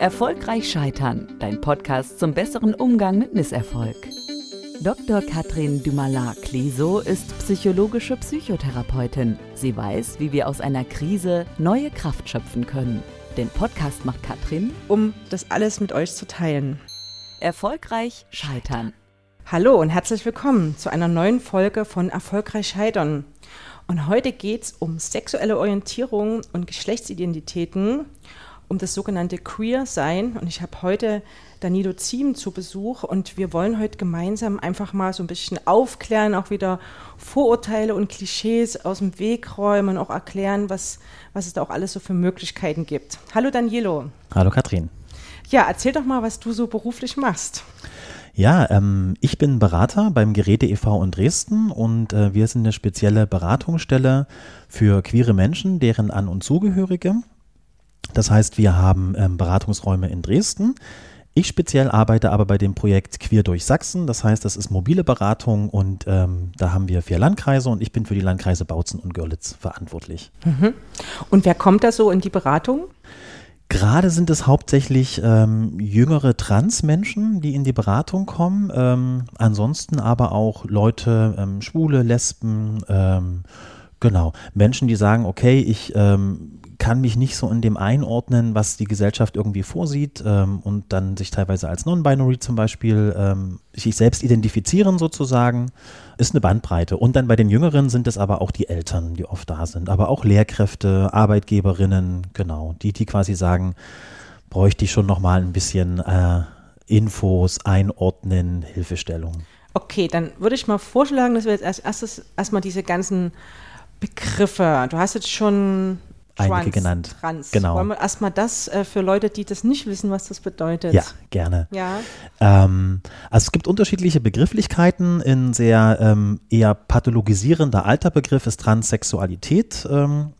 Erfolgreich Scheitern, dein Podcast zum besseren Umgang mit Misserfolg. Dr. Katrin Dumalard-Cliso ist psychologische Psychotherapeutin. Sie weiß, wie wir aus einer Krise neue Kraft schöpfen können. Den Podcast macht Katrin, um das alles mit euch zu teilen. Erfolgreich Scheitern. Hallo und herzlich willkommen zu einer neuen Folge von Erfolgreich Scheitern. Und heute geht es um sexuelle Orientierung und Geschlechtsidentitäten um das sogenannte Queer-Sein. Und ich habe heute Danilo Ziem zu Besuch und wir wollen heute gemeinsam einfach mal so ein bisschen aufklären, auch wieder Vorurteile und Klischees aus dem Weg räumen, auch erklären, was, was es da auch alles so für Möglichkeiten gibt. Hallo Danilo. Hallo Katrin. Ja, erzähl doch mal, was du so beruflich machst. Ja, ähm, ich bin Berater beim Geräte e.V. in Dresden und äh, wir sind eine spezielle Beratungsstelle für queere Menschen, deren An- und Zugehörige. Das heißt, wir haben ähm, Beratungsräume in Dresden. Ich speziell arbeite aber bei dem Projekt Queer durch Sachsen. Das heißt, das ist mobile Beratung und ähm, da haben wir vier Landkreise und ich bin für die Landkreise Bautzen und Görlitz verantwortlich. Mhm. Und wer kommt da so in die Beratung? Gerade sind es hauptsächlich ähm, jüngere Transmenschen, die in die Beratung kommen. Ähm, ansonsten aber auch Leute, ähm, Schwule, Lesben, ähm, genau, Menschen, die sagen, okay, ich ähm, kann mich nicht so in dem einordnen, was die Gesellschaft irgendwie vorsieht ähm, und dann sich teilweise als Non-Binary zum Beispiel ähm, sich selbst identifizieren sozusagen, ist eine Bandbreite. Und dann bei den Jüngeren sind es aber auch die Eltern, die oft da sind, aber auch Lehrkräfte, Arbeitgeberinnen, genau, die, die quasi sagen, bräuchte ich schon nochmal ein bisschen äh, Infos, Einordnen, Hilfestellung. Okay, dann würde ich mal vorschlagen, dass wir jetzt als erstes erstmal diese ganzen Begriffe, du hast jetzt schon einige genannt. Trans. Genau. Wollen wir erstmal das äh, für Leute, die das nicht wissen, was das bedeutet? Ja, gerne. Ja. Ähm, also es gibt unterschiedliche Begrifflichkeiten. In sehr ähm, eher pathologisierender alter Begriff ist Transsexualität. Ähm,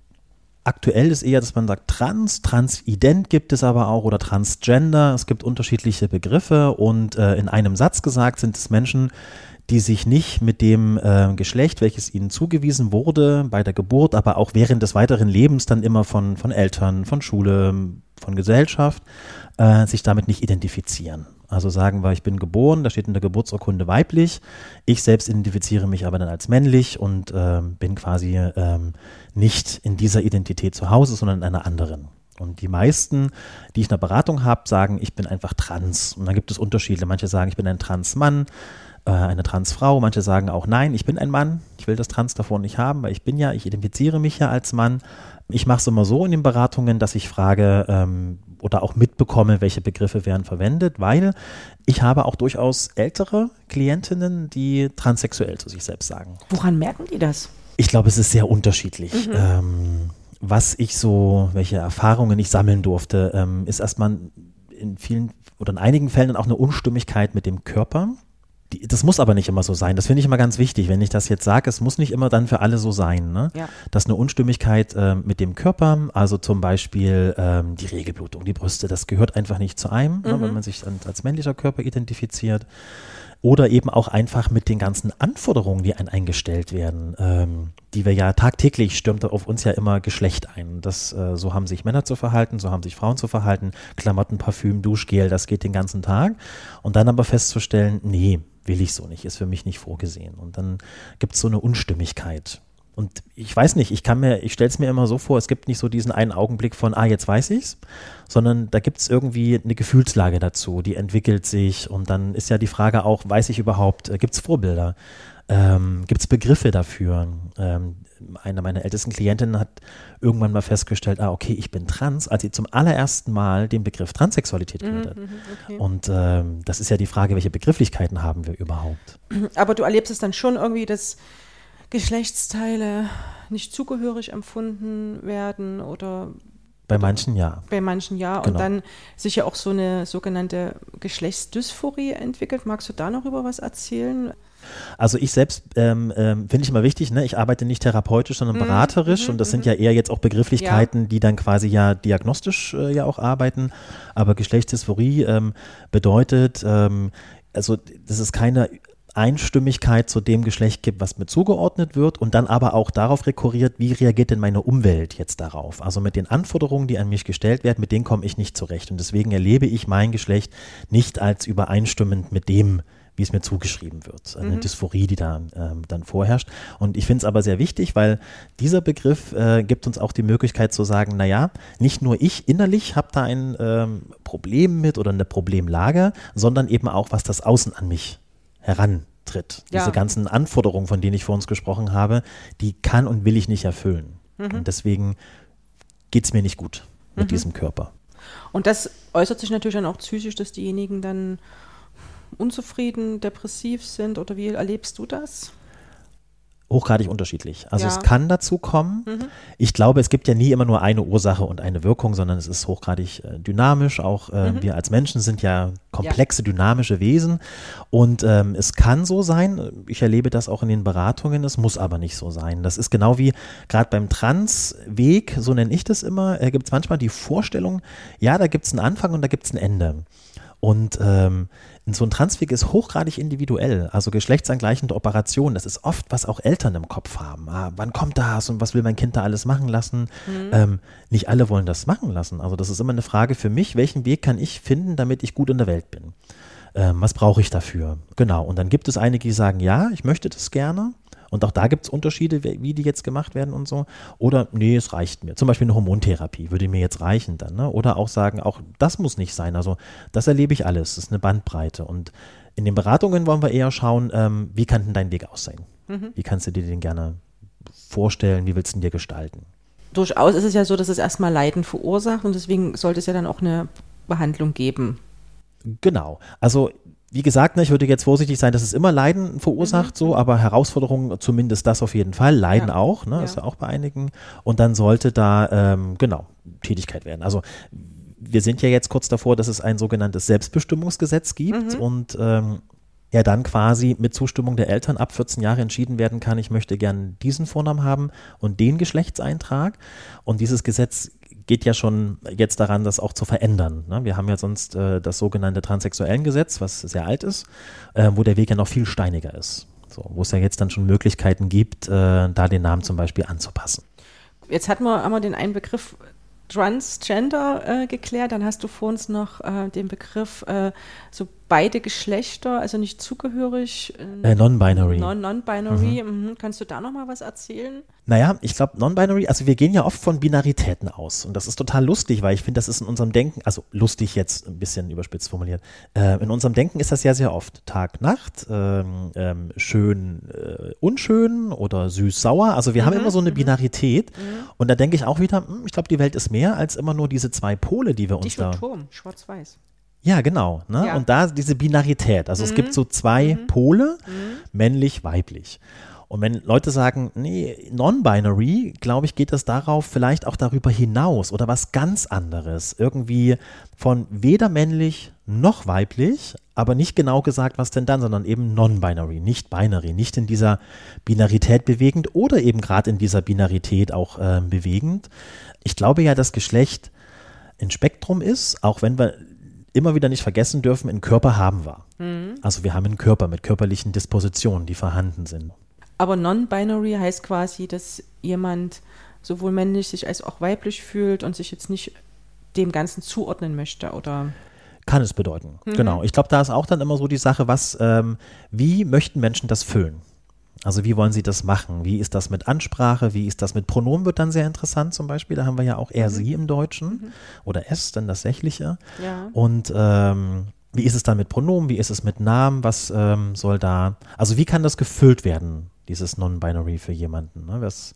aktuell ist eher, dass man sagt trans, transident gibt es aber auch oder transgender. Es gibt unterschiedliche Begriffe und äh, in einem Satz gesagt sind es Menschen, die sich nicht mit dem äh, Geschlecht, welches ihnen zugewiesen wurde, bei der Geburt, aber auch während des weiteren Lebens dann immer von, von Eltern, von Schule, von Gesellschaft, äh, sich damit nicht identifizieren. Also sagen wir, ich bin geboren, da steht in der Geburtsurkunde weiblich, ich selbst identifiziere mich aber dann als männlich und äh, bin quasi ähm, nicht in dieser Identität zu Hause, sondern in einer anderen. Und die meisten, die ich in der Beratung habe, sagen, ich bin einfach trans. Und dann gibt es Unterschiede. Manche sagen, ich bin ein Transmann äh, eine Transfrau. Manche sagen auch, nein, ich bin ein Mann, ich will das Trans davon nicht haben, weil ich bin ja, ich identifiziere mich ja als Mann. Ich mache es immer so in den Beratungen, dass ich frage ähm, oder auch mitbekomme, welche Begriffe werden verwendet, weil ich habe auch durchaus ältere Klientinnen, die transsexuell zu sich selbst sagen. Woran merken die das? Ich glaube, es ist sehr unterschiedlich. Mhm. Ähm, was ich so, welche Erfahrungen ich sammeln durfte, ähm, ist erstmal in vielen oder in einigen Fällen auch eine Unstimmigkeit mit dem Körper die, das muss aber nicht immer so sein. Das finde ich immer ganz wichtig, wenn ich das jetzt sage. Es muss nicht immer dann für alle so sein. Ne? Ja. Dass eine Unstimmigkeit äh, mit dem Körper, also zum Beispiel ähm, die Regelblutung, die Brüste, das gehört einfach nicht zu einem, mhm. ne, wenn man sich als, als männlicher Körper identifiziert. Oder eben auch einfach mit den ganzen Anforderungen, die einen eingestellt werden, ähm, die wir ja tagtäglich stürmt auf uns ja immer Geschlecht ein. Das, äh, so haben sich Männer zu verhalten, so haben sich Frauen zu verhalten, Klamotten, Parfüm, Duschgel, das geht den ganzen Tag. Und dann aber festzustellen, nee, will ich so nicht, ist für mich nicht vorgesehen. Und dann gibt es so eine Unstimmigkeit. Und ich weiß nicht, ich kann mir, ich stelle es mir immer so vor, es gibt nicht so diesen einen Augenblick von, ah, jetzt weiß ich's, sondern da gibt es irgendwie eine Gefühlslage dazu, die entwickelt sich und dann ist ja die Frage auch, weiß ich überhaupt, äh, gibt es Vorbilder? Ähm, gibt es Begriffe dafür? Ähm, eine meiner ältesten Klientinnen hat irgendwann mal festgestellt, ah, okay, ich bin trans, als sie zum allerersten Mal den Begriff Transsexualität gehört hat. Mhm, mhm, okay. Und ähm, das ist ja die Frage, welche Begrifflichkeiten haben wir überhaupt? Aber du erlebst es dann schon irgendwie, dass Geschlechtsteile nicht zugehörig empfunden werden oder bei manchen ja. Bei manchen ja. Genau. Und dann sich ja auch so eine sogenannte Geschlechtsdysphorie entwickelt. Magst du da noch über was erzählen? Also ich selbst ähm, ähm, finde ich immer wichtig, ne? ich arbeite nicht therapeutisch, sondern mhm, beraterisch mhm, und das sind ja mhm. eher jetzt auch Begrifflichkeiten, ja. die dann quasi ja diagnostisch äh, ja auch arbeiten. Aber Geschlechtsdysphorie ähm, bedeutet, ähm, also das ist keine Einstimmigkeit zu dem Geschlecht gibt, was mir zugeordnet wird und dann aber auch darauf rekurriert, wie reagiert denn meine Umwelt jetzt darauf. Also mit den Anforderungen, die an mich gestellt werden, mit denen komme ich nicht zurecht. Und deswegen erlebe ich mein Geschlecht nicht als übereinstimmend mit dem, wie es mir zugeschrieben wird. Eine mhm. Dysphorie, die da äh, dann vorherrscht. Und ich finde es aber sehr wichtig, weil dieser Begriff äh, gibt uns auch die Möglichkeit zu sagen, naja, nicht nur ich innerlich habe da ein ähm, Problem mit oder eine Problemlage, sondern eben auch, was das Außen an mich herantritt. Ja. Diese ganzen Anforderungen, von denen ich vor uns gesprochen habe, die kann und will ich nicht erfüllen. Mhm. Und deswegen geht es mir nicht gut mit mhm. diesem Körper. Und das äußert sich natürlich dann auch psychisch, dass diejenigen dann unzufrieden, depressiv sind oder wie erlebst du das? hochgradig unterschiedlich. Also ja. es kann dazu kommen. Mhm. Ich glaube, es gibt ja nie immer nur eine Ursache und eine Wirkung, sondern es ist hochgradig äh, dynamisch. Auch äh, mhm. wir als Menschen sind ja komplexe, ja. dynamische Wesen. Und ähm, es kann so sein, ich erlebe das auch in den Beratungen, es muss aber nicht so sein. Das ist genau wie gerade beim Transweg, so nenne ich das immer, äh, gibt es manchmal die Vorstellung, ja, da gibt es einen Anfang und da gibt es ein Ende. Und ähm, so ein Transweg ist hochgradig individuell. Also geschlechtsangleichende Operationen, das ist oft, was auch Eltern im Kopf haben. Ah, wann kommt das und was will mein Kind da alles machen lassen? Mhm. Ähm, nicht alle wollen das machen lassen. Also das ist immer eine Frage für mich, welchen Weg kann ich finden, damit ich gut in der Welt bin? Ähm, was brauche ich dafür? Genau. Und dann gibt es einige, die sagen, ja, ich möchte das gerne. Und auch da gibt es Unterschiede, wie die jetzt gemacht werden und so. Oder nee, es reicht mir. Zum Beispiel eine Hormontherapie würde mir jetzt reichen dann. Ne? Oder auch sagen, auch das muss nicht sein. Also das erlebe ich alles. Das ist eine Bandbreite. Und in den Beratungen wollen wir eher schauen, ähm, wie kann denn dein Weg aussehen? Mhm. Wie kannst du dir den gerne vorstellen? Wie willst du ihn dir gestalten? Durchaus ist es ja so, dass es erstmal Leiden verursacht und deswegen sollte es ja dann auch eine Behandlung geben. Genau. Also wie gesagt, ne, ich würde jetzt vorsichtig sein, dass es immer Leiden verursacht, mhm. so, aber Herausforderungen zumindest das auf jeden Fall. Leiden ja. auch, ne, ja. ist ja auch bei einigen. Und dann sollte da, ähm, genau, Tätigkeit werden. Also wir sind ja jetzt kurz davor, dass es ein sogenanntes Selbstbestimmungsgesetz gibt mhm. und ähm, ja dann quasi mit Zustimmung der Eltern ab 14 Jahre entschieden werden kann, ich möchte gern diesen Vornamen haben und den Geschlechtseintrag. Und dieses Gesetz geht ja schon jetzt daran, das auch zu verändern. Ne? Wir haben ja sonst äh, das sogenannte Transsexuellengesetz, was sehr alt ist, äh, wo der Weg ja noch viel steiniger ist. So, wo es ja jetzt dann schon Möglichkeiten gibt, äh, da den Namen zum Beispiel anzupassen. Jetzt hatten wir einmal den einen Begriff Transgender äh, geklärt, dann hast du vor uns noch äh, den Begriff äh, so beide Geschlechter, also nicht zugehörig. Äh, Non-binary. Non-binary. Mhm. Mhm. Kannst du da noch mal was erzählen? Naja, ich glaube, Non-binary, also wir gehen ja oft von Binaritäten aus und das ist total lustig, weil ich finde, das ist in unserem Denken, also lustig jetzt ein bisschen überspitzt formuliert, äh, in unserem Denken ist das ja sehr oft Tag, Nacht, ähm, ähm, schön, äh, unschön oder süß-sauer. Also wir mhm. haben immer so eine mhm. Binarität mhm. und da denke ich auch wieder, hm, ich glaube, die Welt ist mehr als immer nur diese zwei Pole, die wir uns da. Turm, schwarz-weiß. Ja, genau. Ne? Ja. Und da diese Binarität. Also mhm. es gibt so zwei mhm. Pole, mhm. männlich, weiblich. Und wenn Leute sagen, nee, non-binary, glaube ich, geht es darauf vielleicht auch darüber hinaus oder was ganz anderes. Irgendwie von weder männlich noch weiblich, aber nicht genau gesagt, was denn dann, sondern eben non-binary, nicht binary, nicht in dieser Binarität bewegend oder eben gerade in dieser Binarität auch äh, bewegend. Ich glaube ja, dass Geschlecht ein Spektrum ist, auch wenn wir immer wieder nicht vergessen dürfen, einen Körper haben wir. Mhm. Also wir haben einen Körper mit körperlichen Dispositionen, die vorhanden sind. Aber non-binary heißt quasi, dass jemand sowohl männlich sich als auch weiblich fühlt und sich jetzt nicht dem Ganzen zuordnen möchte, oder? Kann es bedeuten, mhm. genau. Ich glaube, da ist auch dann immer so die Sache, was, ähm, wie möchten Menschen das füllen? Also wie wollen Sie das machen? Wie ist das mit Ansprache? Wie ist das mit Pronomen? Wird dann sehr interessant zum Beispiel. Da haben wir ja auch er, mhm. sie im Deutschen mhm. oder es, dann das Sächliche. Ja. Und ähm, wie ist es dann mit Pronomen? Wie ist es mit Namen? Was ähm, soll da, also wie kann das gefüllt werden, dieses Non-Binary für jemanden? Ne? Was,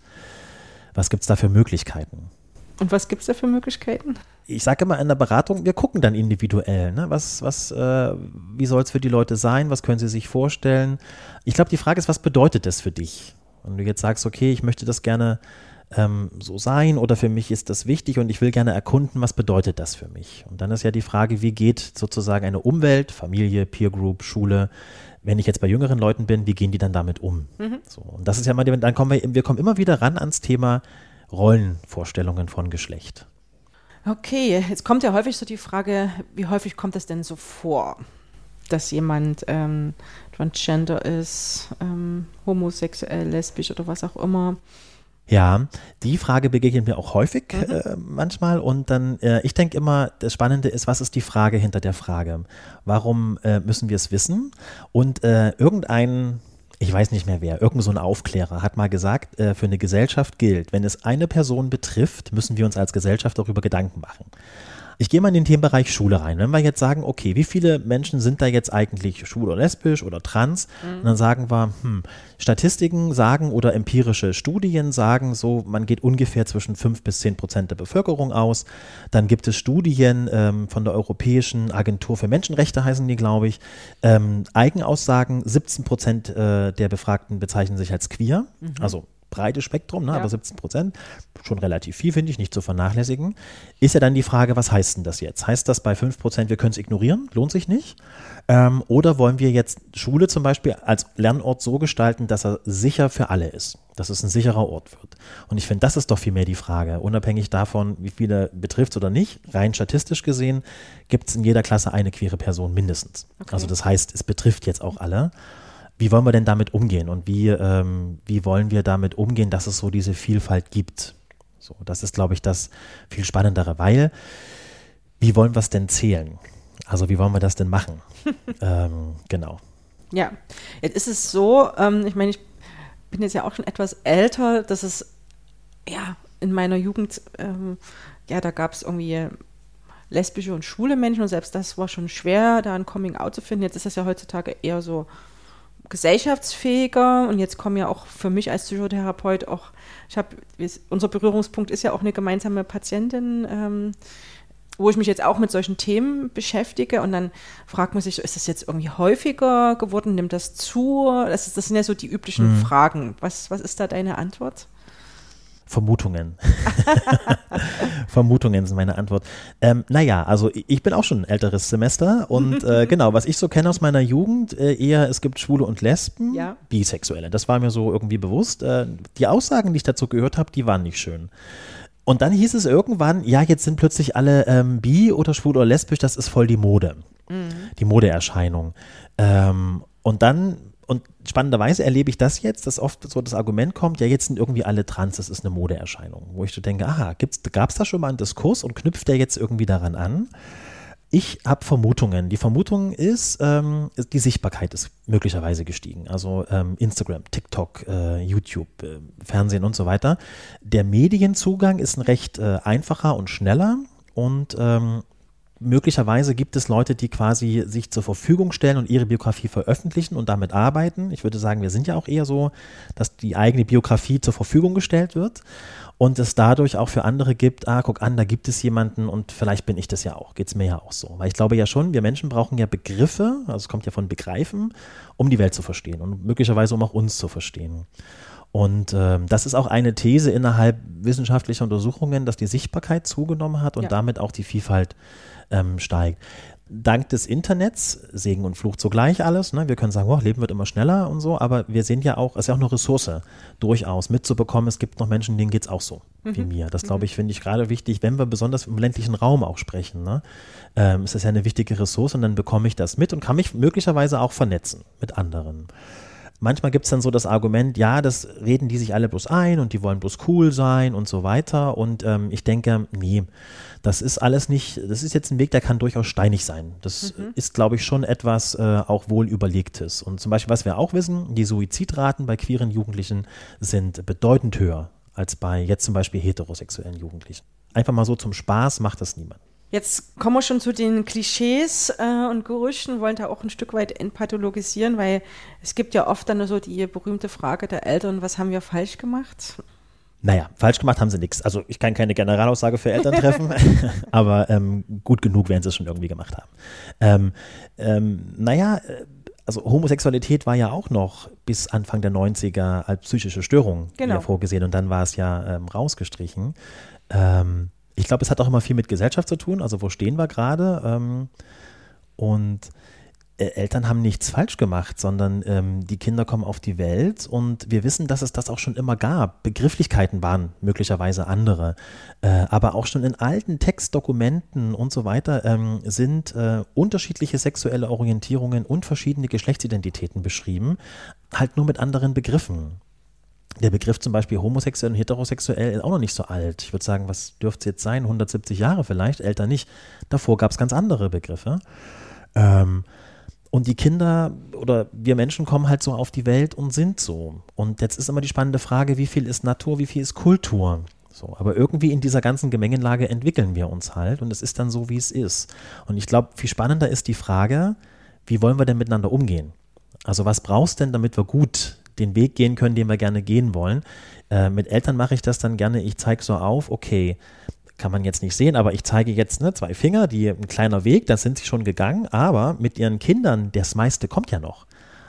was gibt es da für Möglichkeiten? Und was gibt es da für Möglichkeiten? Ich sage immer in der Beratung, wir gucken dann individuell. Ne? Was, was, äh, wie soll es für die Leute sein? Was können sie sich vorstellen? Ich glaube, die Frage ist, was bedeutet das für dich? Wenn du jetzt sagst, okay, ich möchte das gerne ähm, so sein oder für mich ist das wichtig und ich will gerne erkunden, was bedeutet das für mich? Und dann ist ja die Frage, wie geht sozusagen eine Umwelt, Familie, Peer Group, Schule, wenn ich jetzt bei jüngeren Leuten bin, wie gehen die dann damit um? Mhm. So, und das ist ja mal, dann kommen wir, wir kommen immer wieder ran ans Thema Rollenvorstellungen von Geschlecht. Okay, jetzt kommt ja häufig so die Frage, wie häufig kommt das denn so vor? dass jemand ähm, transgender ist, ähm, homosexuell, lesbisch oder was auch immer. Ja, die Frage begegnet mir auch häufig mhm. äh, manchmal und dann, äh, ich denke immer, das Spannende ist, was ist die Frage hinter der Frage? Warum äh, müssen wir es wissen? Und äh, irgendein, ich weiß nicht mehr wer, irgend so ein Aufklärer hat mal gesagt, äh, für eine Gesellschaft gilt, wenn es eine Person betrifft, müssen wir uns als Gesellschaft darüber Gedanken machen. Ich gehe mal in den Themenbereich Schule rein. Wenn wir jetzt sagen, okay, wie viele Menschen sind da jetzt eigentlich schwul oder lesbisch oder trans? Mhm. Und dann sagen wir, hm, Statistiken sagen oder empirische Studien sagen so, man geht ungefähr zwischen 5 bis 10 Prozent der Bevölkerung aus. Dann gibt es Studien ähm, von der Europäischen Agentur für Menschenrechte, heißen die, glaube ich. Ähm, Eigenaussagen, 17 Prozent äh, der Befragten bezeichnen sich als queer. Mhm. Also breites Spektrum, ne? Ja. aber 17 Prozent, schon relativ viel, finde ich, nicht zu vernachlässigen. Ist ja dann die Frage, was heißt denn das jetzt? Heißt das bei 5 Prozent, wir können es ignorieren, lohnt sich nicht? Ähm, oder wollen wir jetzt Schule zum Beispiel als Lernort so gestalten, dass er sicher für alle ist? Dass es ein sicherer Ort wird. Und ich finde, das ist doch vielmehr die Frage. Unabhängig davon, wie viele betrifft oder nicht, rein statistisch gesehen, gibt es in jeder Klasse eine queere Person mindestens. Okay. Also das heißt, es betrifft jetzt auch alle. Wie wollen wir denn damit umgehen und wie, ähm, wie wollen wir damit umgehen, dass es so diese Vielfalt gibt? So, das ist, glaube ich, das viel Spannendere, weil wie wollen wir es denn zählen? Also wie wollen wir das denn machen? ähm, genau. Ja, jetzt ist es so, ähm, ich meine, ich bin jetzt ja auch schon etwas älter, dass es ja in meiner Jugend, ähm, ja, da gab es irgendwie lesbische und schwule Menschen und selbst das war schon schwer, da ein Coming Out zu finden. Jetzt ist das ja heutzutage eher so gesellschaftsfähiger und jetzt kommen ja auch für mich als Psychotherapeut auch, ich habe, unser Berührungspunkt ist ja auch eine gemeinsame Patientin, ähm, wo ich mich jetzt auch mit solchen Themen beschäftige und dann fragt man sich, ist das jetzt irgendwie häufiger geworden, nimmt das zu? Das, ist, das sind ja so die üblichen mhm. Fragen. Was, was ist da deine Antwort? Vermutungen. Vermutungen sind meine Antwort. Ähm, naja, also ich bin auch schon ein älteres Semester und äh, genau, was ich so kenne aus meiner Jugend, äh, eher es gibt Schwule und Lesben, ja. Bisexuelle. Das war mir so irgendwie bewusst. Äh, die Aussagen, die ich dazu gehört habe, die waren nicht schön. Und dann hieß es irgendwann, ja, jetzt sind plötzlich alle ähm, bi oder schwul oder lesbisch, das ist voll die Mode. Mhm. Die Modeerscheinung. Ähm, und dann und spannenderweise erlebe ich das jetzt, dass oft so das Argument kommt, ja, jetzt sind irgendwie alle trans, das ist eine Modeerscheinung. Wo ich so denke, aha, gab es da schon mal einen Diskurs und knüpft der jetzt irgendwie daran an? Ich habe Vermutungen. Die Vermutung ist, ähm, die Sichtbarkeit ist möglicherweise gestiegen. Also ähm, Instagram, TikTok, äh, YouTube, äh, Fernsehen und so weiter. Der Medienzugang ist ein recht äh, einfacher und schneller und ähm, möglicherweise gibt es Leute, die quasi sich zur Verfügung stellen und ihre Biografie veröffentlichen und damit arbeiten. Ich würde sagen, wir sind ja auch eher so, dass die eigene Biografie zur Verfügung gestellt wird und es dadurch auch für andere gibt, ah, guck an, da gibt es jemanden und vielleicht bin ich das ja auch, geht es mir ja auch so. Weil ich glaube ja schon, wir Menschen brauchen ja Begriffe, also es kommt ja von Begreifen, um die Welt zu verstehen und möglicherweise um auch uns zu verstehen. Und äh, das ist auch eine These innerhalb wissenschaftlicher Untersuchungen, dass die Sichtbarkeit zugenommen hat und ja. damit auch die Vielfalt ähm, steigt. Dank des Internets, Segen und Fluch zugleich alles, ne? wir können sagen, oh, Leben wird immer schneller und so, aber wir sehen ja auch, es ist ja auch eine Ressource, durchaus mitzubekommen, es gibt noch Menschen, denen geht es auch so mhm. wie mir. Das glaube mhm. ich, finde ich gerade wichtig, wenn wir besonders im ländlichen Raum auch sprechen. Ne? Ähm, ist das ja eine wichtige Ressource und dann bekomme ich das mit und kann mich möglicherweise auch vernetzen mit anderen manchmal gibt es dann so das Argument, ja, das reden die sich alle bloß ein und die wollen bloß cool sein und so weiter. Und ähm, ich denke, nee, das ist alles nicht, das ist jetzt ein Weg, der kann durchaus steinig sein. Das mhm. ist, glaube ich, schon etwas äh, auch wohl überlegtes. Und zum Beispiel, was wir auch wissen, die Suizidraten bei queeren Jugendlichen sind bedeutend höher als bei jetzt zum Beispiel heterosexuellen Jugendlichen. Einfach mal so zum Spaß macht das niemand. Jetzt kommen wir schon zu den Klischees äh, und Gerüchten, wollen da auch ein Stück weit entpathologisieren, weil es gibt ja oft dann so die berühmte Frage der Eltern, was haben wir falsch gemacht? Naja, falsch gemacht haben sie nichts. Also ich kann keine Generalaussage für Eltern treffen, aber ähm, gut genug werden sie es schon irgendwie gemacht haben. Ähm, ähm, naja, äh, also Homosexualität war ja auch noch bis Anfang der 90er als psychische Störung genau. vorgesehen und dann war es ja ähm, rausgestrichen. Ähm, ich glaube, es hat auch immer viel mit Gesellschaft zu tun, also wo stehen wir gerade? Ähm, und äh, Eltern haben nichts falsch gemacht, sondern ähm, die Kinder kommen auf die Welt und wir wissen, dass es das auch schon immer gab. Begrifflichkeiten waren möglicherweise andere, äh, aber auch schon in alten Textdokumenten und so weiter ähm, sind äh, unterschiedliche sexuelle Orientierungen und verschiedene Geschlechtsidentitäten beschrieben, halt nur mit anderen Begriffen. Der Begriff zum Beispiel homosexuell und heterosexuell ist auch noch nicht so alt. Ich würde sagen, was dürfte es jetzt sein? 170 Jahre vielleicht, älter nicht. Davor gab es ganz andere Begriffe. Ähm, und die Kinder oder wir Menschen kommen halt so auf die Welt und sind so. Und jetzt ist immer die spannende Frage, wie viel ist Natur, wie viel ist Kultur? So, aber irgendwie in dieser ganzen Gemengenlage entwickeln wir uns halt und es ist dann so, wie es ist. Und ich glaube, viel spannender ist die Frage, wie wollen wir denn miteinander umgehen? Also was brauchst denn, damit wir gut den Weg gehen können, den wir gerne gehen wollen? Äh, mit Eltern mache ich das dann gerne, ich zeige so auf, okay, kann man jetzt nicht sehen, aber ich zeige jetzt ne, zwei Finger, die ein kleiner Weg, da sind sie schon gegangen, aber mit ihren Kindern, das meiste kommt ja noch.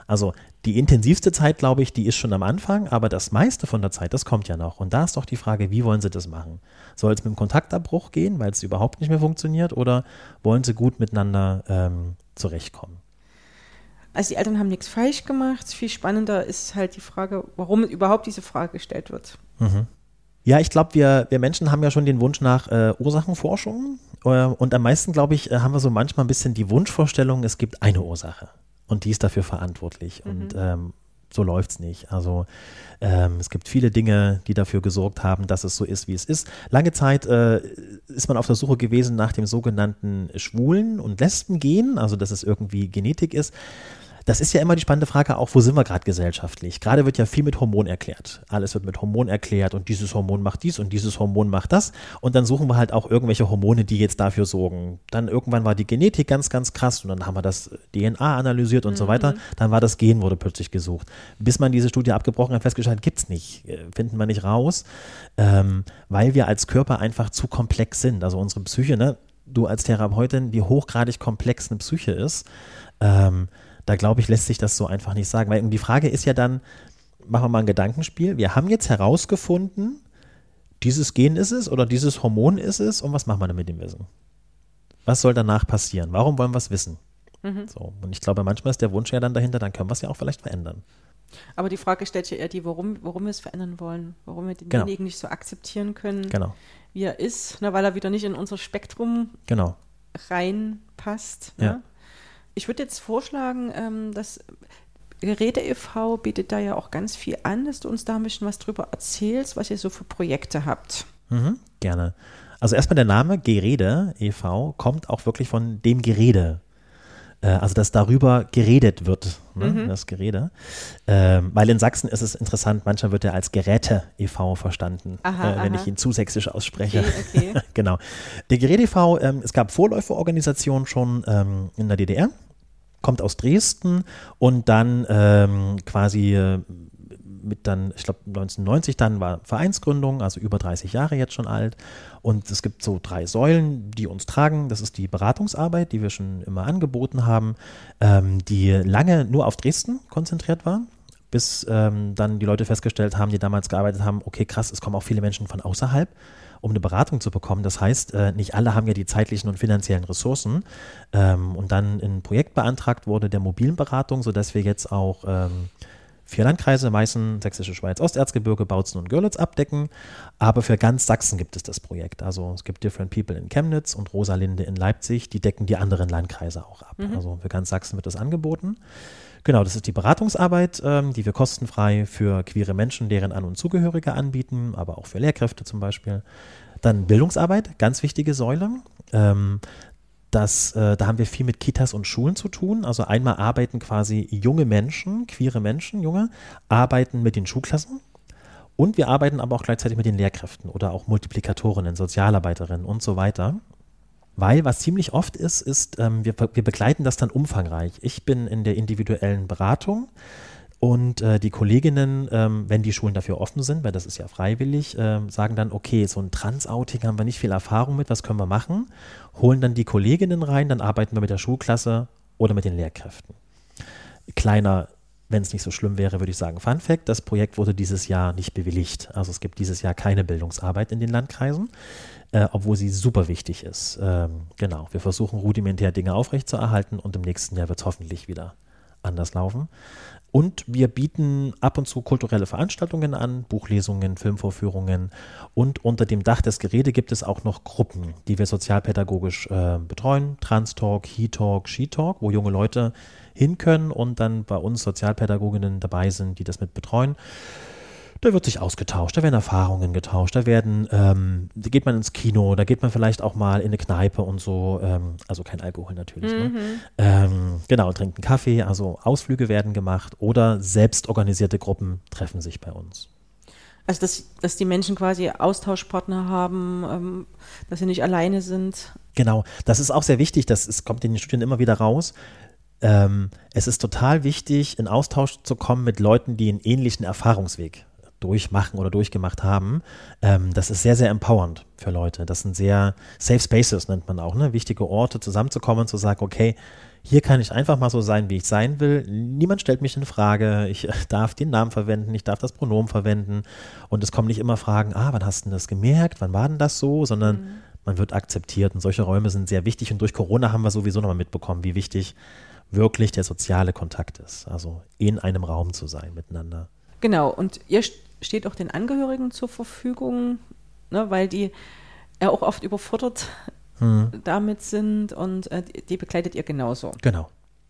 Also die intensivste Zeit, glaube ich, die ist schon am Anfang, aber das meiste von der Zeit, das kommt ja noch. Und da ist doch die Frage, wie wollen sie das machen? Soll es mit dem Kontaktabbruch gehen, weil es überhaupt nicht mehr funktioniert, oder wollen sie gut miteinander ähm, zurechtkommen? Also die Eltern haben nichts falsch gemacht. Viel spannender ist halt die Frage, warum überhaupt diese Frage gestellt wird. Mhm. Ja, ich glaube, wir, wir Menschen haben ja schon den Wunsch nach äh, Ursachenforschung. Äh, und am meisten, glaube ich, äh, haben wir so manchmal ein bisschen die Wunschvorstellung, es gibt eine Ursache. Und die ist dafür verantwortlich. Mhm. Und ähm, so läuft es nicht. Also ähm, es gibt viele Dinge, die dafür gesorgt haben, dass es so ist, wie es ist. Lange Zeit äh, ist man auf der Suche gewesen nach dem sogenannten Schwulen- und Lesben-Gen, also dass es irgendwie Genetik ist. Das ist ja immer die spannende Frage, auch wo sind wir gerade gesellschaftlich? Gerade wird ja viel mit Hormon erklärt. Alles wird mit Hormon erklärt und dieses Hormon macht dies und dieses Hormon macht das. Und dann suchen wir halt auch irgendwelche Hormone, die jetzt dafür sorgen. Dann irgendwann war die Genetik ganz, ganz krass und dann haben wir das DNA analysiert und mhm. so weiter. Dann war das Gen, wurde plötzlich gesucht. Bis man diese Studie abgebrochen hat, festgestellt, gibt's nicht, äh, finden wir nicht raus, ähm, weil wir als Körper einfach zu komplex sind. Also unsere Psyche, ne? du als Therapeutin, die hochgradig komplex eine Psyche ist, ähm, da glaube ich, lässt sich das so einfach nicht sagen. Weil die Frage ist ja dann, machen wir mal ein Gedankenspiel. Wir haben jetzt herausgefunden, dieses Gen ist es oder dieses Hormon ist es und was machen wir denn mit dem Wissen? Was soll danach passieren? Warum wollen wir es wissen? Mhm. So, und ich glaube, manchmal ist der Wunsch ja dann dahinter, dann können wir es ja auch vielleicht verändern. Aber die Frage stellt ja eher die, warum, warum wir es verändern wollen, warum wir denjenigen genau. nicht so akzeptieren können, genau. wie er ist, na, weil er wieder nicht in unser Spektrum genau. reinpasst. Ne? Ja. Ich würde jetzt vorschlagen, ähm, dass Geräte e.V. bietet da ja auch ganz viel an, dass du uns da ein bisschen was drüber erzählst, was ihr so für Projekte habt. Mhm, gerne. Also erstmal der Name Gerede e.V. kommt auch wirklich von dem Gerede. Äh, also, dass darüber geredet wird, ne? mhm. das Gerede. Ähm, weil in Sachsen ist es interessant, manchmal wird er als Geräte e.V. verstanden, aha, äh, wenn aha. ich ihn zu sächsisch ausspreche. Okay, okay. genau. Der Gerede e.V., ähm, es gab Vorläuferorganisationen schon ähm, in der DDR kommt aus Dresden und dann ähm, quasi äh, mit dann, ich glaube 1990 dann war Vereinsgründung, also über 30 Jahre jetzt schon alt. Und es gibt so drei Säulen, die uns tragen. Das ist die Beratungsarbeit, die wir schon immer angeboten haben, ähm, die lange nur auf Dresden konzentriert war bis ähm, dann die Leute festgestellt haben, die damals gearbeitet haben, okay, krass, es kommen auch viele Menschen von außerhalb um eine Beratung zu bekommen. Das heißt, äh, nicht alle haben ja die zeitlichen und finanziellen Ressourcen. Ähm, und dann ein Projekt beantragt wurde der mobilen Beratung, sodass wir jetzt auch ähm, vier Landkreise, Meißen, Sächsische Schweiz, Osterzgebirge, Bautzen und Görlitz abdecken. Aber für ganz Sachsen gibt es das Projekt. Also es gibt Different People in Chemnitz und Rosalinde in Leipzig, die decken die anderen Landkreise auch ab. Mhm. Also für ganz Sachsen wird das angeboten. Genau, das ist die Beratungsarbeit, ähm, die wir kostenfrei für queere Menschen, deren An- und Zugehörige anbieten, aber auch für Lehrkräfte zum Beispiel. Dann Bildungsarbeit, ganz wichtige Säule. Ähm, das, äh, da haben wir viel mit Kitas und Schulen zu tun. Also einmal arbeiten quasi junge Menschen, queere Menschen, junge, arbeiten mit den Schulklassen. Und wir arbeiten aber auch gleichzeitig mit den Lehrkräften oder auch Multiplikatorinnen, Sozialarbeiterinnen und so weiter. Weil was ziemlich oft ist, ist, ähm, wir, wir begleiten das dann umfangreich. Ich bin in der individuellen Beratung und äh, die Kolleginnen, ähm, wenn die Schulen dafür offen sind, weil das ist ja freiwillig, äh, sagen dann, okay, so ein Trans-Outing haben wir nicht viel Erfahrung mit, was können wir machen? Holen dann die Kolleginnen rein, dann arbeiten wir mit der Schulklasse oder mit den Lehrkräften. Kleiner wenn es nicht so schlimm wäre, würde ich sagen, Fun Fact, das Projekt wurde dieses Jahr nicht bewilligt. Also es gibt dieses Jahr keine Bildungsarbeit in den Landkreisen, äh, obwohl sie super wichtig ist. Ähm, genau, wir versuchen rudimentär Dinge aufrechtzuerhalten und im nächsten Jahr wird es hoffentlich wieder anders laufen. Und wir bieten ab und zu kulturelle Veranstaltungen an, Buchlesungen, Filmvorführungen. Und unter dem Dach des Gerede gibt es auch noch Gruppen, die wir sozialpädagogisch äh, betreuen. Trans-Talk, He-Talk, She-Talk, wo junge Leute hin können und dann bei uns Sozialpädagoginnen dabei sind, die das mit betreuen. Da wird sich ausgetauscht, da werden Erfahrungen getauscht, da werden, ähm, da geht man ins Kino, da geht man vielleicht auch mal in eine Kneipe und so, ähm, also kein Alkohol natürlich, ne? mhm. ne? ähm, genau, trinkt einen Kaffee, also Ausflüge werden gemacht oder selbstorganisierte Gruppen treffen sich bei uns. Also, dass, dass die Menschen quasi Austauschpartner haben, ähm, dass sie nicht alleine sind. Genau, das ist auch sehr wichtig, das ist, kommt in den Studien immer wieder raus. Ähm, es ist total wichtig, in Austausch zu kommen mit Leuten, die einen ähnlichen Erfahrungsweg durchmachen oder durchgemacht haben. Ähm, das ist sehr, sehr empowernd für Leute. Das sind sehr Safe Spaces, nennt man auch, ne? wichtige Orte, zusammenzukommen und zu sagen, okay, hier kann ich einfach mal so sein, wie ich sein will. Niemand stellt mich in Frage. Ich darf den Namen verwenden, ich darf das Pronomen verwenden. Und es kommen nicht immer Fragen, ah, wann hast du das gemerkt? Wann war denn das so? Sondern mhm. man wird akzeptiert. Und solche Räume sind sehr wichtig. Und durch Corona haben wir sowieso nochmal mitbekommen, wie wichtig wirklich der soziale Kontakt ist. Also in einem Raum zu sein miteinander. Genau. Und ihr steht auch den Angehörigen zur Verfügung, ne, weil die ja auch oft überfordert hm. damit sind und äh, die begleitet ihr genauso. Genau.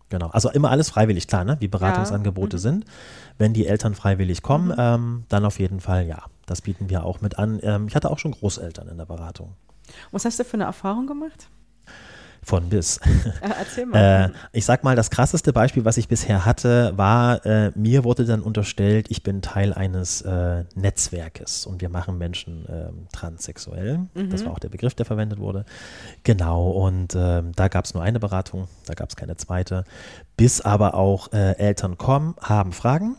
Genau, also immer alles freiwillig, klar, ne? wie Beratungsangebote ja. mhm. sind. Wenn die Eltern freiwillig kommen, mhm. ähm, dann auf jeden Fall ja. Das bieten wir auch mit an. Ähm, ich hatte auch schon Großeltern in der Beratung. Was hast du für eine Erfahrung gemacht? Von bis. Erzähl mal. äh, ich sag mal, das krasseste Beispiel, was ich bisher hatte, war, äh, mir wurde dann unterstellt, ich bin Teil eines äh, Netzwerkes und wir machen Menschen ähm, transsexuell. Mhm. Das war auch der Begriff, der verwendet wurde. Genau, und ähm, da gab es nur eine Beratung, da gab es keine zweite. Bis aber auch äh, Eltern kommen, haben Fragen,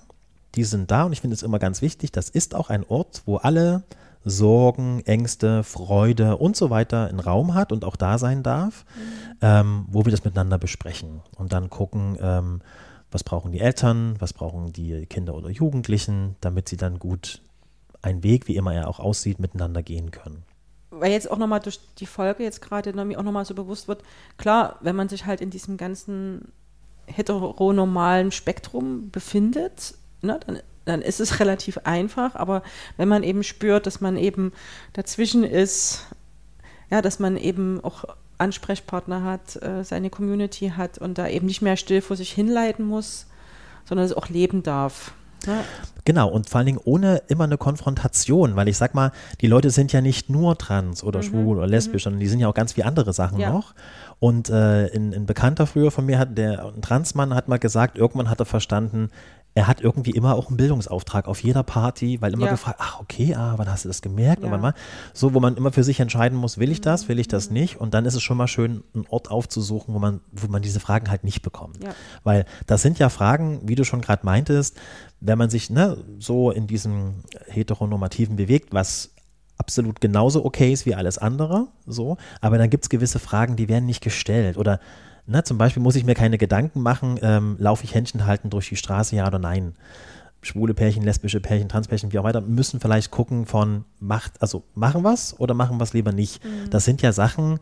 die sind da und ich finde es immer ganz wichtig, das ist auch ein Ort, wo alle Sorgen, Ängste, Freude und so weiter in Raum hat und auch da sein darf, mhm. ähm, wo wir das miteinander besprechen und dann gucken, ähm, was brauchen die Eltern, was brauchen die Kinder oder Jugendlichen, damit sie dann gut einen Weg, wie immer er auch aussieht, miteinander gehen können. Weil jetzt auch nochmal durch die Folge jetzt gerade mir auch nochmal so bewusst wird, klar, wenn man sich halt in diesem ganzen heteronormalen Spektrum befindet, ne, dann dann ist es relativ einfach. Aber wenn man eben spürt, dass man eben dazwischen ist, ja, dass man eben auch Ansprechpartner hat, äh, seine Community hat und da eben nicht mehr still vor sich hinleiten muss, sondern es auch leben darf. Ja. Genau, und vor allen Dingen ohne immer eine Konfrontation, weil ich sag mal, die Leute sind ja nicht nur trans oder mhm. schwul oder lesbisch, mhm. sondern die sind ja auch ganz wie andere Sachen ja. noch. Und äh, ein, ein Bekannter früher von mir hat, der ein Transmann hat mal gesagt, irgendwann hat er verstanden, er hat irgendwie immer auch einen Bildungsauftrag auf jeder Party, weil immer ja. gefragt, ach okay, ah, wann hast du das gemerkt? Ja. Und mal, so, wo man immer für sich entscheiden muss, will ich das, will ich das mhm. nicht? Und dann ist es schon mal schön, einen Ort aufzusuchen, wo man, wo man diese Fragen halt nicht bekommt. Ja. Weil das sind ja Fragen, wie du schon gerade meintest, wenn man sich ne, so in diesem heteronormativen bewegt, was absolut genauso okay ist wie alles andere, so, aber dann gibt es gewisse Fragen, die werden nicht gestellt oder na, zum Beispiel muss ich mir keine Gedanken machen, ähm, laufe ich Händchen halten durch die Straße, ja oder nein. Schwule Pärchen, lesbische Pärchen, Transpärchen, wie auch weiter, müssen vielleicht gucken von, macht, also machen was oder machen was lieber nicht. Mhm. Das sind ja Sachen,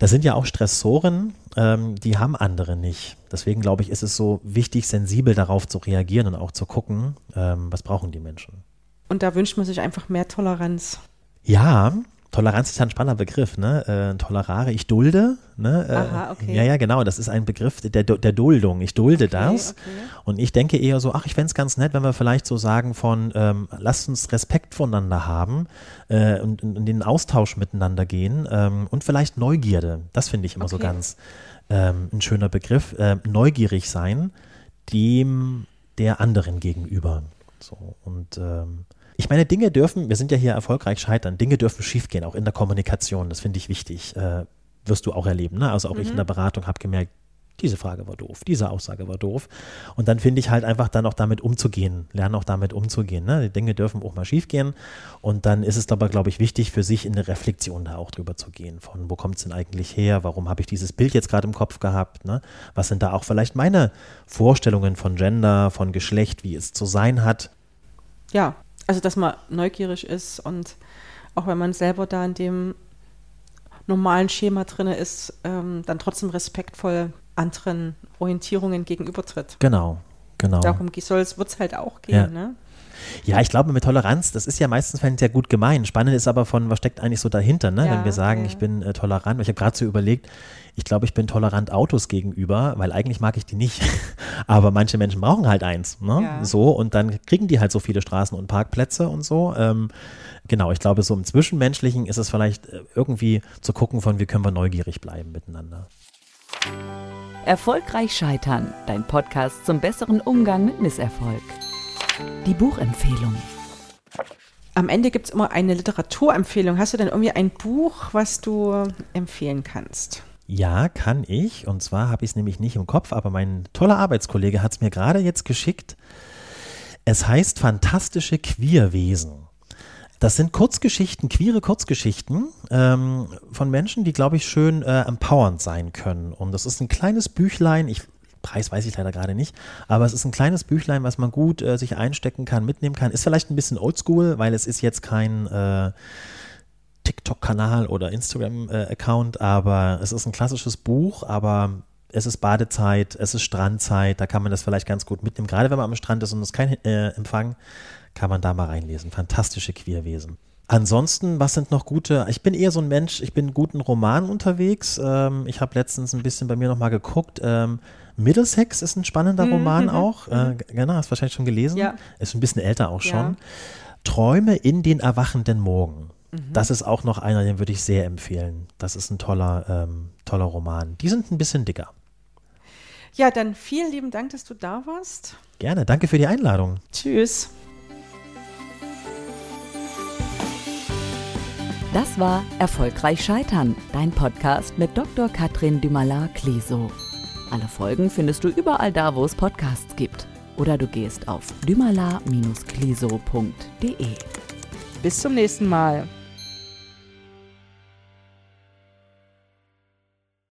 das sind ja auch Stressoren, ähm, die haben andere nicht. Deswegen glaube ich, ist es so wichtig, sensibel darauf zu reagieren und auch zu gucken, ähm, was brauchen die Menschen. Und da wünscht man sich einfach mehr Toleranz. Ja, Toleranz ist ja ein spannender Begriff, ne? Äh, tolerare, ich dulde. Ne? Äh, Aha, okay. Ja, ja, genau, das ist ein Begriff der, der Duldung. Ich dulde okay, das. Okay. Und ich denke eher so, ach, ich fände es ganz nett, wenn wir vielleicht so sagen von, ähm, lasst uns Respekt voneinander haben äh, und in, den Austausch miteinander gehen ähm, und vielleicht Neugierde. Das finde ich immer so ganz ähm, ein schöner Begriff. Äh, neugierig sein dem der anderen gegenüber. So und ähm, ich meine, Dinge dürfen, wir sind ja hier erfolgreich scheitern, Dinge dürfen schiefgehen, auch in der Kommunikation. Das finde ich wichtig. Äh, wirst du auch erleben. Ne? Also auch mhm. ich in der Beratung habe gemerkt, diese Frage war doof, diese Aussage war doof. Und dann finde ich halt einfach dann auch damit umzugehen, lernen auch damit umzugehen. Ne? Die Dinge dürfen auch mal schief gehen. Und dann ist es aber, glaube ich, wichtig für sich in eine Reflexion da auch drüber zu gehen. Von wo kommt es denn eigentlich her? Warum habe ich dieses Bild jetzt gerade im Kopf gehabt? Ne? Was sind da auch vielleicht meine Vorstellungen von Gender, von Geschlecht, wie es zu sein hat? Ja, also dass man neugierig ist und auch wenn man selber da in dem normalen Schema drin ist, ähm, dann trotzdem respektvoll anderen Orientierungen gegenübertritt. Genau, genau. Darum wird es halt auch gehen, Ja. ne? Ja, ich glaube, mit Toleranz, das ist ja meistens sehr gut gemeint. Spannend ist aber von, was steckt eigentlich so dahinter, ne? Ja, wenn wir sagen, ja. ich bin äh, tolerant. Ich habe gerade so überlegt, ich glaube, ich bin tolerant Autos gegenüber, weil eigentlich mag ich die nicht. aber manche Menschen brauchen halt eins. Ne? Ja. So, und dann kriegen die halt so viele Straßen und Parkplätze und so. Ähm, genau, ich glaube, so im Zwischenmenschlichen ist es vielleicht äh, irgendwie zu gucken, von wie können wir neugierig bleiben miteinander. Erfolgreich scheitern, dein Podcast zum besseren Umgang mit Misserfolg. Die Buchempfehlung. Am Ende gibt es immer eine Literaturempfehlung. Hast du denn irgendwie ein Buch, was du empfehlen kannst? Ja, kann ich. Und zwar habe ich es nämlich nicht im Kopf, aber mein toller Arbeitskollege hat es mir gerade jetzt geschickt. Es heißt Fantastische Queerwesen. Das sind Kurzgeschichten, queere Kurzgeschichten ähm, von Menschen, die, glaube ich, schön äh, empowernd sein können. Und das ist ein kleines Büchlein, ich, Preis weiß ich leider gerade nicht, aber es ist ein kleines Büchlein, was man gut äh, sich einstecken kann, mitnehmen kann. Ist vielleicht ein bisschen oldschool, weil es ist jetzt kein äh, TikTok-Kanal oder Instagram-Account, aber es ist ein klassisches Buch, aber es ist Badezeit, es ist Strandzeit, da kann man das vielleicht ganz gut mitnehmen. Gerade wenn man am Strand ist und es kein äh, Empfang, kann man da mal reinlesen. Fantastische Queerwesen. Ansonsten, was sind noch gute? Ich bin eher so ein Mensch, ich bin in guten Romanen unterwegs. Ähm, ich habe letztens ein bisschen bei mir nochmal geguckt. Ähm, Middlesex ist ein spannender Roman auch. Äh, genau, hast du wahrscheinlich schon gelesen. Ja. Ist ein bisschen älter auch Ja. schon. Träume in den erwachenden Morgen. Das ist auch noch einer, den würde ich sehr empfehlen. Das ist ein toller, ähm, toller Roman. Die sind ein bisschen dicker. Ja, dann vielen lieben Dank, dass du da warst. Gerne, danke für die Einladung. Tschüss. Das war Erfolgreich Scheitern, dein Podcast mit Dr. Katrin Dümala-Kleso. Alle Folgen findest du überall da, wo es Podcasts gibt. Oder du gehst auf dümala-kleso.de. Bis zum nächsten Mal.